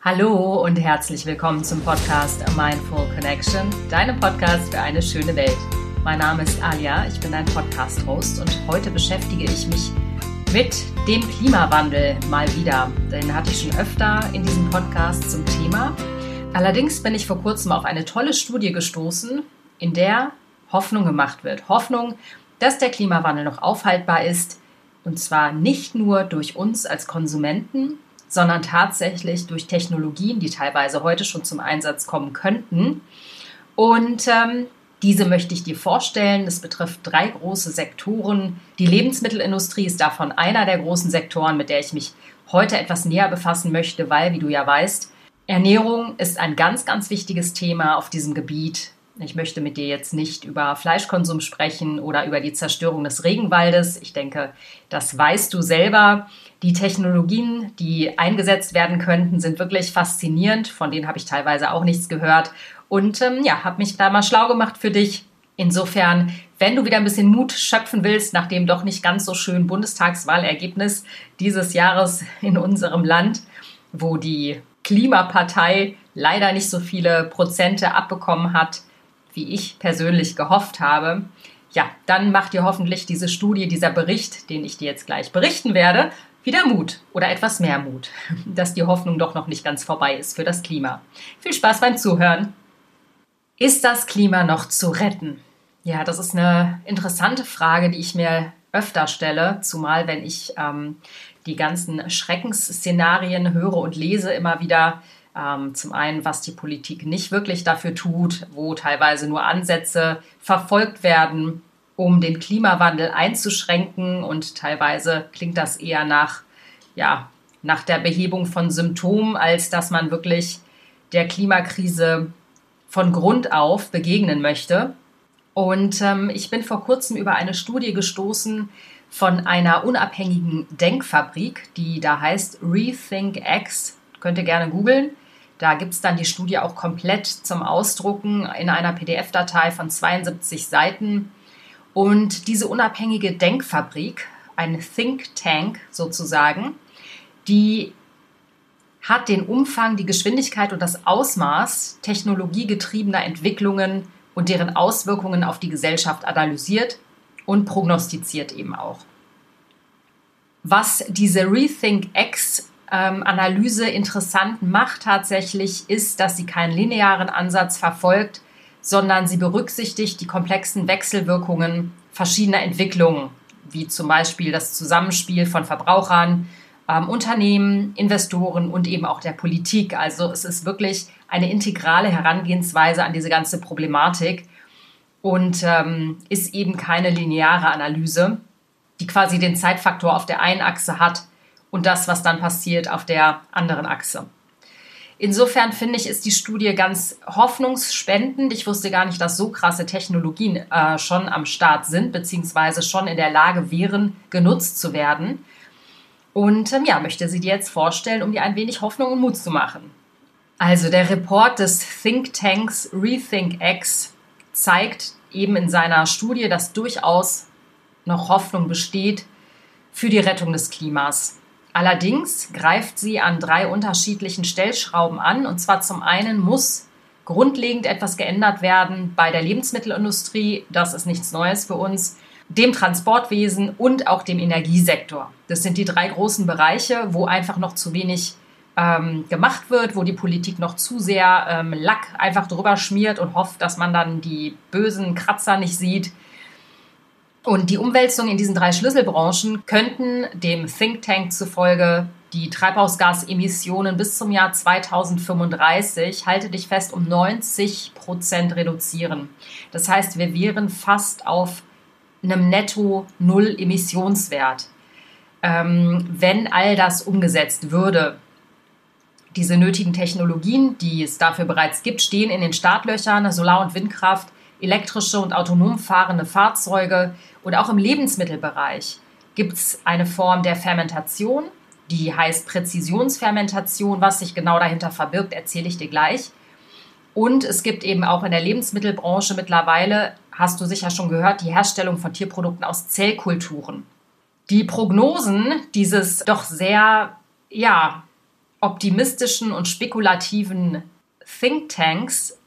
Hallo und herzlich willkommen zum Podcast A Mindful Connection, deinem Podcast für eine schöne Welt. Mein Name ist Alia, ich bin dein Podcast-Host und heute beschäftige ich mich mit dem Klimawandel mal wieder. Den hatte ich schon öfter in diesem Podcast zum Thema. Allerdings bin ich vor kurzem auf eine tolle Studie gestoßen, in der Hoffnung gemacht wird. Hoffnung, dass der Klimawandel noch aufhaltbar ist. Und zwar nicht nur durch uns als Konsumenten, sondern tatsächlich durch Technologien, die teilweise heute schon zum Einsatz kommen könnten. Und ähm, diese möchte ich dir vorstellen. Es betrifft drei große Sektoren. Die Lebensmittelindustrie ist davon einer der großen Sektoren, mit der ich mich heute etwas näher befassen möchte, weil, wie du ja weißt, Ernährung ist ein ganz, ganz wichtiges Thema auf diesem Gebiet. Ich möchte mit dir jetzt nicht über Fleischkonsum sprechen oder über die Zerstörung des Regenwaldes. Ich denke, das weißt du selber. Die Technologien, die eingesetzt werden könnten, sind wirklich faszinierend. Von denen habe ich teilweise auch nichts gehört. Und ähm, ja, habe mich da mal schlau gemacht für dich. Insofern, wenn du wieder ein bisschen Mut schöpfen willst nach dem doch nicht ganz so schönen Bundestagswahlergebnis dieses Jahres in unserem Land, wo die Klimapartei leider nicht so viele Prozente abbekommen hat, wie ich persönlich gehofft habe, ja, dann macht dir hoffentlich diese Studie, dieser Bericht, den ich dir jetzt gleich berichten werde, wieder Mut oder etwas mehr Mut, dass die Hoffnung doch noch nicht ganz vorbei ist für das Klima. Viel Spaß beim Zuhören. Ist das Klima noch zu retten? Ja, das ist eine interessante Frage, die ich mir öfter stelle, zumal wenn ich ähm, die ganzen Schreckensszenarien höre und lese immer wieder ähm, zum einen, was die Politik nicht wirklich dafür tut, wo teilweise nur Ansätze verfolgt werden, um den Klimawandel einzuschränken und teilweise klingt das eher nach, ja, nach der Behebung von Symptomen, als dass man wirklich der Klimakrise von Grund auf begegnen möchte. Und ähm, ich bin vor kurzem über eine Studie gestoßen von einer unabhängigen Denkfabrik, die da heißt Rethink X. Könnt ihr gerne googeln. Da gibt es dann die Studie auch komplett zum Ausdrucken in einer PDF-Datei von 72 Seiten. Und diese unabhängige Denkfabrik, ein Think Tank sozusagen, die hat den Umfang, die Geschwindigkeit und das Ausmaß technologiegetriebener Entwicklungen und deren Auswirkungen auf die Gesellschaft analysiert und prognostiziert eben auch. Was diese Rethink X ähm, Analyse interessant macht tatsächlich, ist, dass sie keinen linearen Ansatz verfolgt, sondern sie berücksichtigt die komplexen Wechselwirkungen verschiedener Entwicklungen, wie zum Beispiel das Zusammenspiel von Verbrauchern, ähm, Unternehmen, Investoren und eben auch der Politik. Also es ist wirklich eine integrale Herangehensweise an diese ganze Problematik und ähm, ist eben keine lineare Analyse, die quasi den Zeitfaktor auf der einen Achse hat und das, was dann passiert auf der anderen Achse. Insofern finde ich, ist die Studie ganz hoffnungsspendend. Ich wusste gar nicht, dass so krasse Technologien äh, schon am Start sind, beziehungsweise schon in der Lage wären, genutzt zu werden. Und ähm, ja, möchte sie dir jetzt vorstellen, um dir ein wenig Hoffnung und Mut zu machen. Also der Report des Think Tanks Rethink X zeigt eben in seiner Studie, dass durchaus noch Hoffnung besteht für die Rettung des Klimas. Allerdings greift sie an drei unterschiedlichen Stellschrauben an. Und zwar zum einen muss grundlegend etwas geändert werden bei der Lebensmittelindustrie. Das ist nichts Neues für uns. Dem Transportwesen und auch dem Energiesektor. Das sind die drei großen Bereiche, wo einfach noch zu wenig ähm, gemacht wird, wo die Politik noch zu sehr ähm, Lack einfach drüber schmiert und hofft, dass man dann die bösen Kratzer nicht sieht. Und die Umwälzungen in diesen drei Schlüsselbranchen könnten dem Think Tank zufolge die Treibhausgasemissionen bis zum Jahr 2035, halte dich fest, um 90 Prozent reduzieren. Das heißt, wir wären fast auf einem Netto-Null-Emissionswert, ähm, wenn all das umgesetzt würde. Diese nötigen Technologien, die es dafür bereits gibt, stehen in den Startlöchern. Solar- und Windkraft elektrische und autonom fahrende Fahrzeuge und auch im Lebensmittelbereich gibt es eine Form der Fermentation, die heißt Präzisionsfermentation. Was sich genau dahinter verbirgt, erzähle ich dir gleich. Und es gibt eben auch in der Lebensmittelbranche mittlerweile, hast du sicher schon gehört, die Herstellung von Tierprodukten aus Zellkulturen. Die Prognosen dieses doch sehr, ja, optimistischen und spekulativen Thinktanks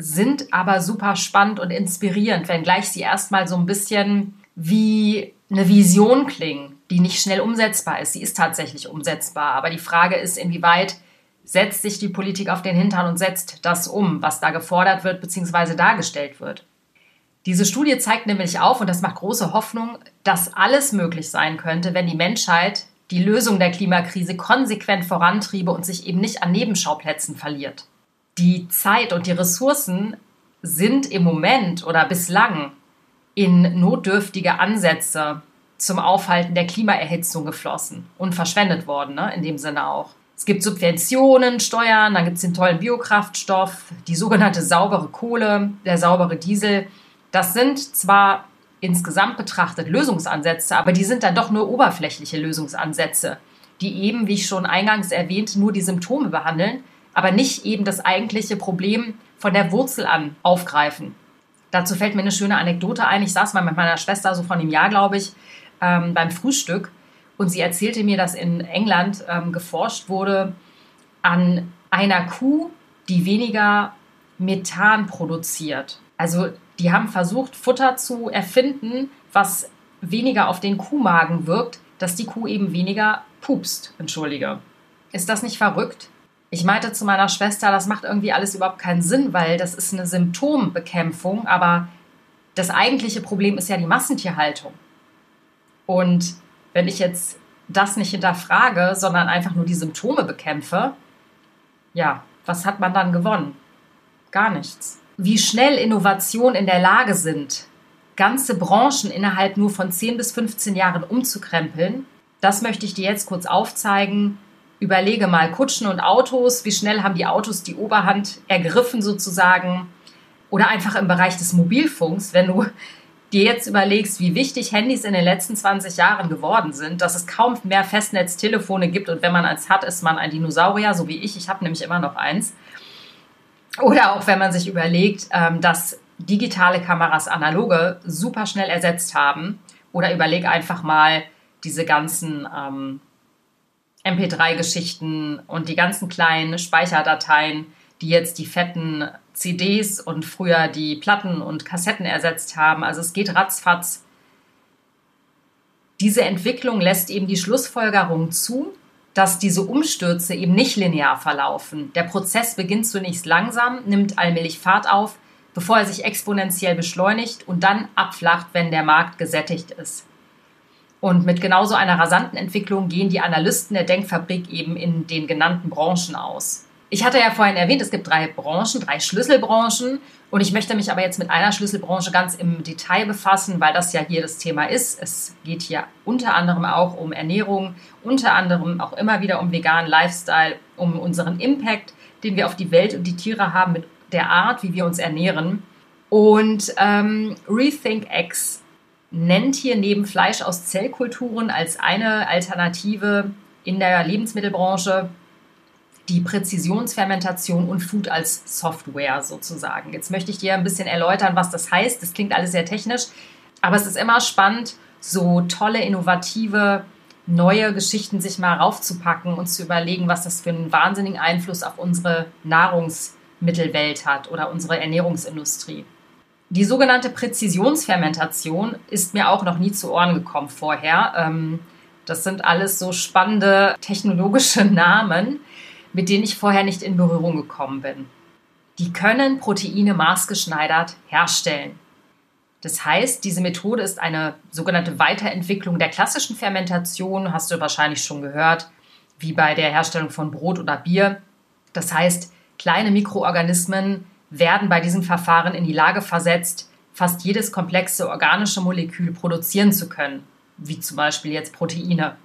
sind aber super spannend und inspirierend, wenngleich sie erstmal so ein bisschen wie eine Vision klingen, die nicht schnell umsetzbar ist. Sie ist tatsächlich umsetzbar, aber die Frage ist, inwieweit setzt sich die Politik auf den Hintern und setzt das um, was da gefordert wird bzw. dargestellt wird. Diese Studie zeigt nämlich auf, und das macht große Hoffnung, dass alles möglich sein könnte, wenn die Menschheit die Lösung der Klimakrise konsequent vorantriebe und sich eben nicht an Nebenschauplätzen verliert. Die Zeit und die Ressourcen sind im Moment oder bislang in notdürftige Ansätze zum Aufhalten der Klimaerhitzung geflossen und verschwendet worden, ne? in dem Sinne auch. Es gibt Subventionen, Steuern, dann gibt es den tollen Biokraftstoff, die sogenannte saubere Kohle, der saubere Diesel. Das sind zwar insgesamt betrachtet Lösungsansätze, aber die sind dann doch nur oberflächliche Lösungsansätze, die eben, wie ich schon eingangs erwähnt, nur die Symptome behandeln, aber nicht eben das eigentliche Problem von der Wurzel an aufgreifen. Dazu fällt mir eine schöne Anekdote ein. Ich saß mal mit meiner Schwester so von einem Jahr, glaube ich, ähm, beim Frühstück und sie erzählte mir, dass in England ähm, geforscht wurde an einer Kuh, die weniger Methan produziert. Also die haben versucht, Futter zu erfinden, was weniger auf den Kuhmagen wirkt, dass die Kuh eben weniger pupst. Entschuldige. Ist das nicht verrückt? Ich meinte zu meiner Schwester, das macht irgendwie alles überhaupt keinen Sinn, weil das ist eine Symptombekämpfung, aber das eigentliche Problem ist ja die Massentierhaltung. Und wenn ich jetzt das nicht hinterfrage, sondern einfach nur die Symptome bekämpfe, ja, was hat man dann gewonnen? Gar nichts wie schnell Innovationen in der Lage sind, ganze Branchen innerhalb nur von 10 bis 15 Jahren umzukrempeln, das möchte ich dir jetzt kurz aufzeigen. Überlege mal Kutschen und Autos, wie schnell haben die Autos die Oberhand ergriffen sozusagen oder einfach im Bereich des Mobilfunks, wenn du dir jetzt überlegst, wie wichtig Handys in den letzten 20 Jahren geworden sind, dass es kaum mehr Festnetztelefone gibt und wenn man eins hat, ist man ein Dinosaurier, so wie ich. Ich habe nämlich immer noch eins. Oder auch wenn man sich überlegt, ähm, dass digitale Kameras analoge super schnell ersetzt haben. Oder überleg einfach mal diese ganzen ähm, MP3-Geschichten und die ganzen kleinen Speicherdateien, die jetzt die fetten CDs und früher die Platten und Kassetten ersetzt haben. Also es geht ratzfatz. Diese Entwicklung lässt eben die Schlussfolgerung zu, dass diese Umstürze eben nicht linear verlaufen. Der Prozess beginnt zunächst langsam, nimmt allmählich Fahrt auf, bevor er sich exponentiell beschleunigt und dann abflacht, wenn der Markt gesättigt ist. Und mit genauso einer rasanten Entwicklung gehen die Analysten der Denkfabrik eben in den genannten Branchen aus. Ich hatte ja vorhin erwähnt, es gibt drei Branchen, drei Schlüsselbranchen. Und ich möchte mich aber jetzt mit einer Schlüsselbranche ganz im Detail befassen, weil das ja hier das Thema ist. Es geht hier unter anderem auch um Ernährung, unter anderem auch immer wieder um veganen Lifestyle, um unseren Impact, den wir auf die Welt und die Tiere haben mit der Art, wie wir uns ernähren. Und ähm, Rethink X nennt hier neben Fleisch aus Zellkulturen als eine Alternative in der Lebensmittelbranche die Präzisionsfermentation und Food als Software sozusagen. Jetzt möchte ich dir ein bisschen erläutern, was das heißt. Das klingt alles sehr technisch, aber es ist immer spannend, so tolle, innovative, neue Geschichten sich mal raufzupacken und zu überlegen, was das für einen wahnsinnigen Einfluss auf unsere Nahrungsmittelwelt hat oder unsere Ernährungsindustrie. Die sogenannte Präzisionsfermentation ist mir auch noch nie zu Ohren gekommen vorher. Ähm, das sind alles so spannende technologische Namen mit denen ich vorher nicht in Berührung gekommen bin. Die können Proteine maßgeschneidert herstellen. Das heißt, diese Methode ist eine sogenannte Weiterentwicklung der klassischen Fermentation, hast du wahrscheinlich schon gehört, wie bei der Herstellung von Brot oder Bier. Das heißt, kleine Mikroorganismen werden bei diesem Verfahren in die Lage versetzt, fast jedes komplexe organische Molekül produzieren zu können, wie zum Beispiel jetzt Proteine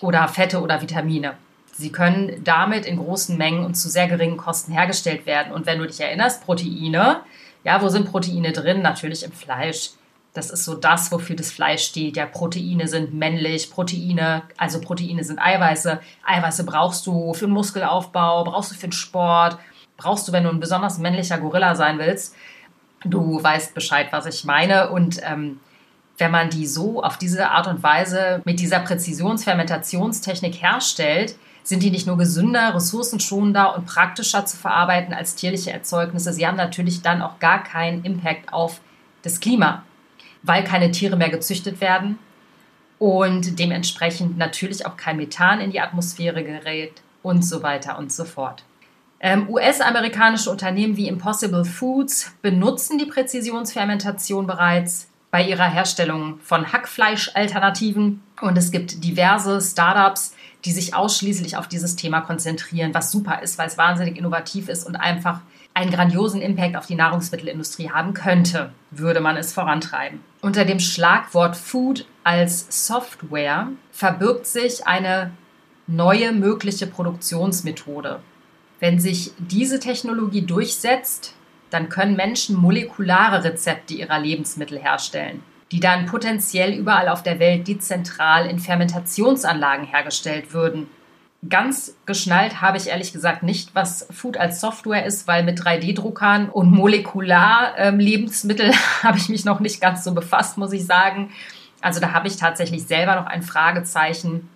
oder Fette oder Vitamine. Sie können damit in großen Mengen und zu sehr geringen Kosten hergestellt werden. Und wenn du dich erinnerst, Proteine, ja, wo sind Proteine drin? Natürlich im Fleisch. Das ist so das, wofür das Fleisch steht. Ja, Proteine sind männlich, Proteine, also Proteine sind Eiweiße. Eiweiße brauchst du für den Muskelaufbau, brauchst du für den Sport, brauchst du, wenn du ein besonders männlicher Gorilla sein willst. Du weißt Bescheid, was ich meine. Und ähm, wenn man die so auf diese Art und Weise mit dieser Präzisionsfermentationstechnik herstellt, sind die nicht nur gesünder, ressourcenschonender und praktischer zu verarbeiten als tierliche Erzeugnisse, sie haben natürlich dann auch gar keinen Impact auf das Klima, weil keine Tiere mehr gezüchtet werden und dementsprechend natürlich auch kein Methan in die Atmosphäre gerät und so weiter und so fort. Ähm, US-amerikanische Unternehmen wie Impossible Foods benutzen die Präzisionsfermentation bereits bei ihrer Herstellung von Hackfleischalternativen und es gibt diverse Startups, die sich ausschließlich auf dieses Thema konzentrieren, was super ist, weil es wahnsinnig innovativ ist und einfach einen grandiosen Impact auf die Nahrungsmittelindustrie haben könnte, würde man es vorantreiben. Unter dem Schlagwort Food als Software verbirgt sich eine neue mögliche Produktionsmethode. Wenn sich diese Technologie durchsetzt, dann können Menschen molekulare Rezepte ihrer Lebensmittel herstellen die dann potenziell überall auf der Welt dezentral in Fermentationsanlagen hergestellt würden. Ganz geschnallt habe ich ehrlich gesagt nicht, was Food als Software ist, weil mit 3D-Druckern und Molekular-Lebensmittel ähm, habe ich mich noch nicht ganz so befasst, muss ich sagen. Also da habe ich tatsächlich selber noch ein Fragezeichen.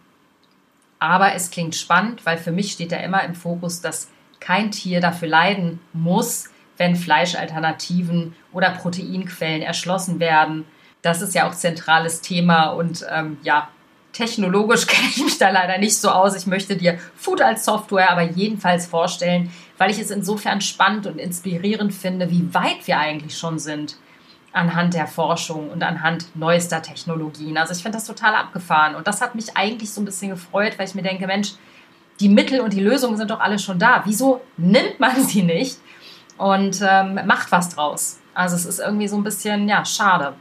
Aber es klingt spannend, weil für mich steht da immer im Fokus, dass kein Tier dafür leiden muss, wenn Fleischalternativen oder Proteinquellen erschlossen werden das ist ja auch zentrales Thema und ähm, ja, technologisch kenne ich mich da leider nicht so aus. Ich möchte dir Food als Software aber jedenfalls vorstellen, weil ich es insofern spannend und inspirierend finde, wie weit wir eigentlich schon sind anhand der Forschung und anhand neuester Technologien. Also ich finde das total abgefahren und das hat mich eigentlich so ein bisschen gefreut, weil ich mir denke, Mensch, die Mittel und die Lösungen sind doch alle schon da. Wieso nimmt man sie nicht und ähm, macht was draus? Also es ist irgendwie so ein bisschen, ja, schade.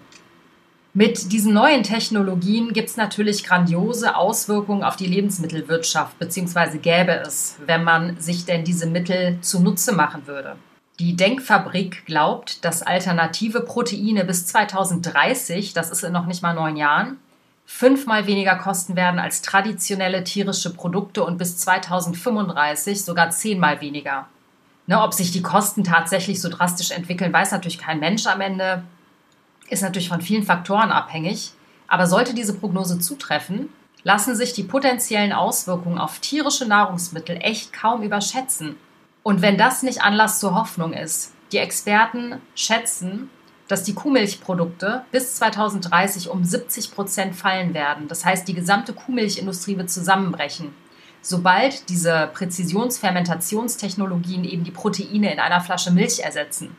Mit diesen neuen Technologien gibt es natürlich grandiose Auswirkungen auf die Lebensmittelwirtschaft, beziehungsweise gäbe es, wenn man sich denn diese Mittel zunutze machen würde. Die Denkfabrik glaubt, dass alternative Proteine bis 2030, das ist in noch nicht mal neun Jahren, fünfmal weniger kosten werden als traditionelle tierische Produkte und bis 2035 sogar zehnmal weniger. Ne, ob sich die Kosten tatsächlich so drastisch entwickeln, weiß natürlich kein Mensch am Ende ist natürlich von vielen Faktoren abhängig. Aber sollte diese Prognose zutreffen, lassen sich die potenziellen Auswirkungen auf tierische Nahrungsmittel echt kaum überschätzen. Und wenn das nicht Anlass zur Hoffnung ist, die Experten schätzen, dass die Kuhmilchprodukte bis 2030 um 70 Prozent fallen werden. Das heißt, die gesamte Kuhmilchindustrie wird zusammenbrechen, sobald diese Präzisionsfermentationstechnologien eben die Proteine in einer Flasche Milch ersetzen.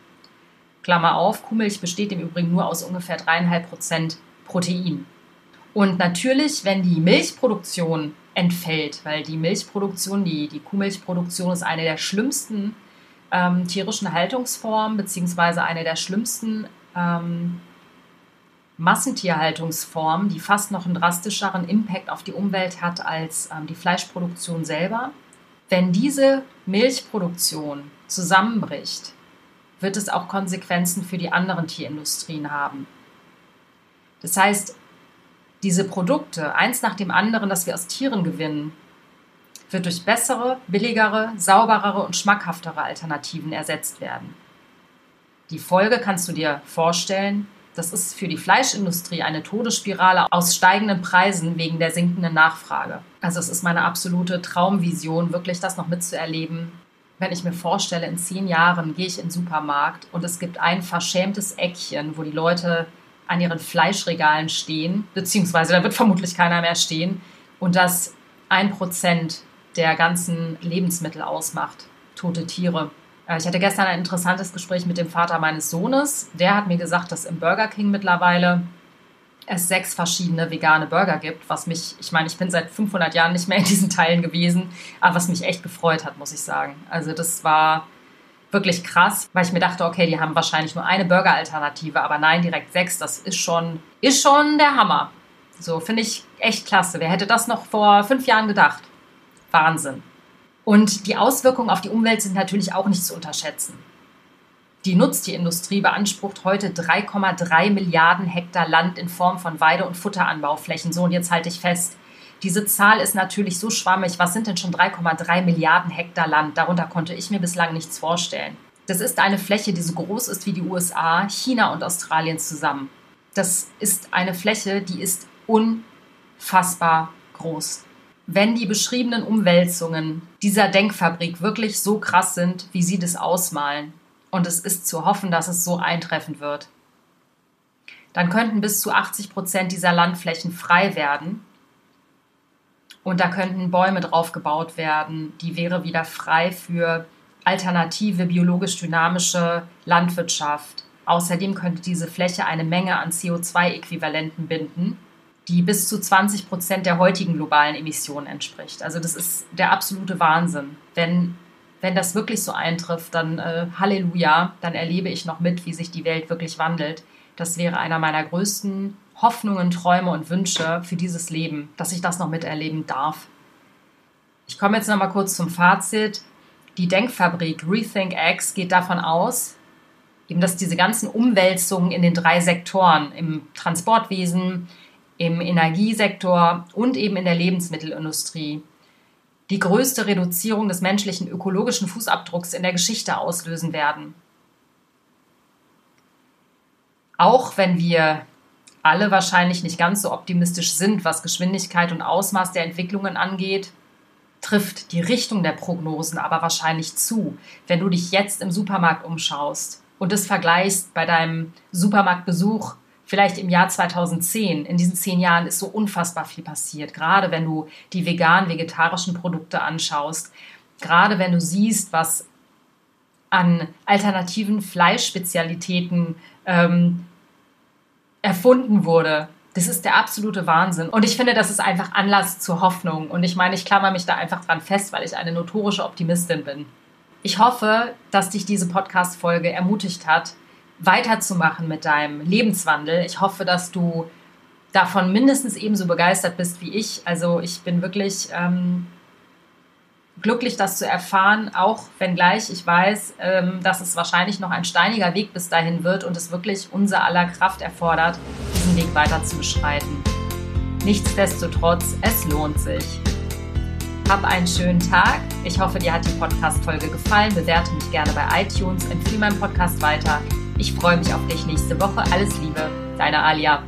Klammer auf, Kuhmilch besteht im Übrigen nur aus ungefähr dreieinhalb Prozent Protein. Und natürlich, wenn die Milchproduktion entfällt, weil die Milchproduktion, die, die Kuhmilchproduktion ist eine der schlimmsten ähm, tierischen Haltungsformen, beziehungsweise eine der schlimmsten ähm, Massentierhaltungsformen, die fast noch einen drastischeren Impact auf die Umwelt hat als ähm, die Fleischproduktion selber. Wenn diese Milchproduktion zusammenbricht, wird es auch Konsequenzen für die anderen Tierindustrien haben. Das heißt, diese Produkte, eins nach dem anderen, das wir aus Tieren gewinnen, wird durch bessere, billigere, sauberere und schmackhaftere Alternativen ersetzt werden. Die Folge kannst du dir vorstellen, das ist für die Fleischindustrie eine Todesspirale aus steigenden Preisen wegen der sinkenden Nachfrage. Also es ist meine absolute Traumvision, wirklich das noch mitzuerleben, wenn ich mir vorstelle, in zehn Jahren gehe ich in den Supermarkt und es gibt ein verschämtes Eckchen, wo die Leute an ihren Fleischregalen stehen, beziehungsweise da wird vermutlich keiner mehr stehen, und das ein Prozent der ganzen Lebensmittel ausmacht, tote Tiere. Äh, ich hatte gestern ein interessantes Gespräch mit dem Vater meines Sohnes. Der hat mir gesagt, dass im Burger King mittlerweile es sechs verschiedene vegane Burger gibt, was mich, ich meine, ich bin seit 500 Jahren nicht mehr in diesen Teilen gewesen, aber was mich echt gefreut hat, muss ich sagen. Also das war wirklich krass, weil ich mir dachte, okay, die haben wahrscheinlich nur eine Burger-Alternative, aber nein, direkt sechs, das ist schon, ist schon der Hammer. So, finde ich echt klasse. Wer hätte das noch vor fünf Jahren gedacht? Wahnsinn. Und die Auswirkungen auf die Umwelt sind natürlich auch nicht zu unterschätzen. Die Nutztierindustrie beansprucht heute 3,3 Milliarden Hektar Land in Form von Weide- und Futteranbauflächen. So, und jetzt halte ich fest. Diese Zahl ist natürlich so schwammig. Was sind denn schon 3,3 Milliarden Hektar Land? Darunter konnte ich mir bislang nichts vorstellen. Das ist eine Fläche, die so groß ist wie die USA, China und Australien zusammen. Das ist eine Fläche, die ist unfassbar groß. Wenn die beschriebenen Umwälzungen dieser Denkfabrik wirklich so krass sind, wie sie das ausmalen, und es ist zu hoffen, dass es so eintreffen wird, dann könnten bis zu 80 Prozent dieser Landflächen frei werden. Und da könnten Bäume drauf gebaut werden. Die wäre wieder frei für alternative, biologisch dynamische Landwirtschaft. Außerdem könnte diese Fläche eine Menge an CO2-Äquivalenten binden die bis zu 20 Prozent der heutigen globalen Emissionen entspricht. Also das ist der absolute Wahnsinn. Wenn, wenn das wirklich so eintrifft, dann äh, Halleluja, dann erlebe ich noch mit, wie sich die Welt wirklich wandelt. Das wäre einer meiner größten Hoffnungen, Träume und Wünsche für dieses Leben, dass ich das noch miterleben darf. Ich komme jetzt noch mal kurz zum Fazit. Die Denkfabrik Rethink X geht davon aus, eben dass diese ganzen Umwälzungen in den drei Sektoren, im Transportwesen, im Energiesektor und eben in der Lebensmittelindustrie die größte Reduzierung des menschlichen ökologischen Fußabdrucks in der Geschichte auslösen werden. Auch wenn wir alle wahrscheinlich nicht ganz so optimistisch sind, was Geschwindigkeit und Ausmaß der Entwicklungen angeht, trifft die Richtung der Prognosen aber wahrscheinlich zu, wenn du dich jetzt im Supermarkt umschaust und es vergleichst bei deinem Supermarktbesuch vielleicht im Jahr 2010, in diesen zehn Jahren ist so unfassbar viel passiert. Gerade wenn du die vegan-vegetarischen Produkte anschaust, gerade wenn du siehst, was an alternativen Fleischspezialitäten ähm, erfunden wurde. Das ist der absolute Wahnsinn. Und ich finde, das ist einfach Anlass zur Hoffnung. Und ich meine, ich klammer mich da einfach dran fest, weil ich eine notorische Optimistin bin. Ich hoffe, dass dich diese Podcast-Folge ermutigt hat, weiterzumachen mit deinem Lebenswandel. Ich hoffe, dass du davon mindestens ebenso begeistert bist wie ich. Also ich bin wirklich ähm, glücklich, das zu erfahren, auch wenngleich ich weiß, ähm, dass es wahrscheinlich noch ein steiniger Weg bis dahin wird und es wirklich unser aller Kraft erfordert, diesen Weg weiter zu beschreiten. Nichtsdestotrotz, es lohnt sich. Hab einen schönen Tag. Ich hoffe, dir hat die Podcast-Folge gefallen. Bewerte mich gerne bei iTunes, empfehle meinen Podcast weiter. Ich freue mich auf dich nächste Woche. Alles Liebe, deine Alia.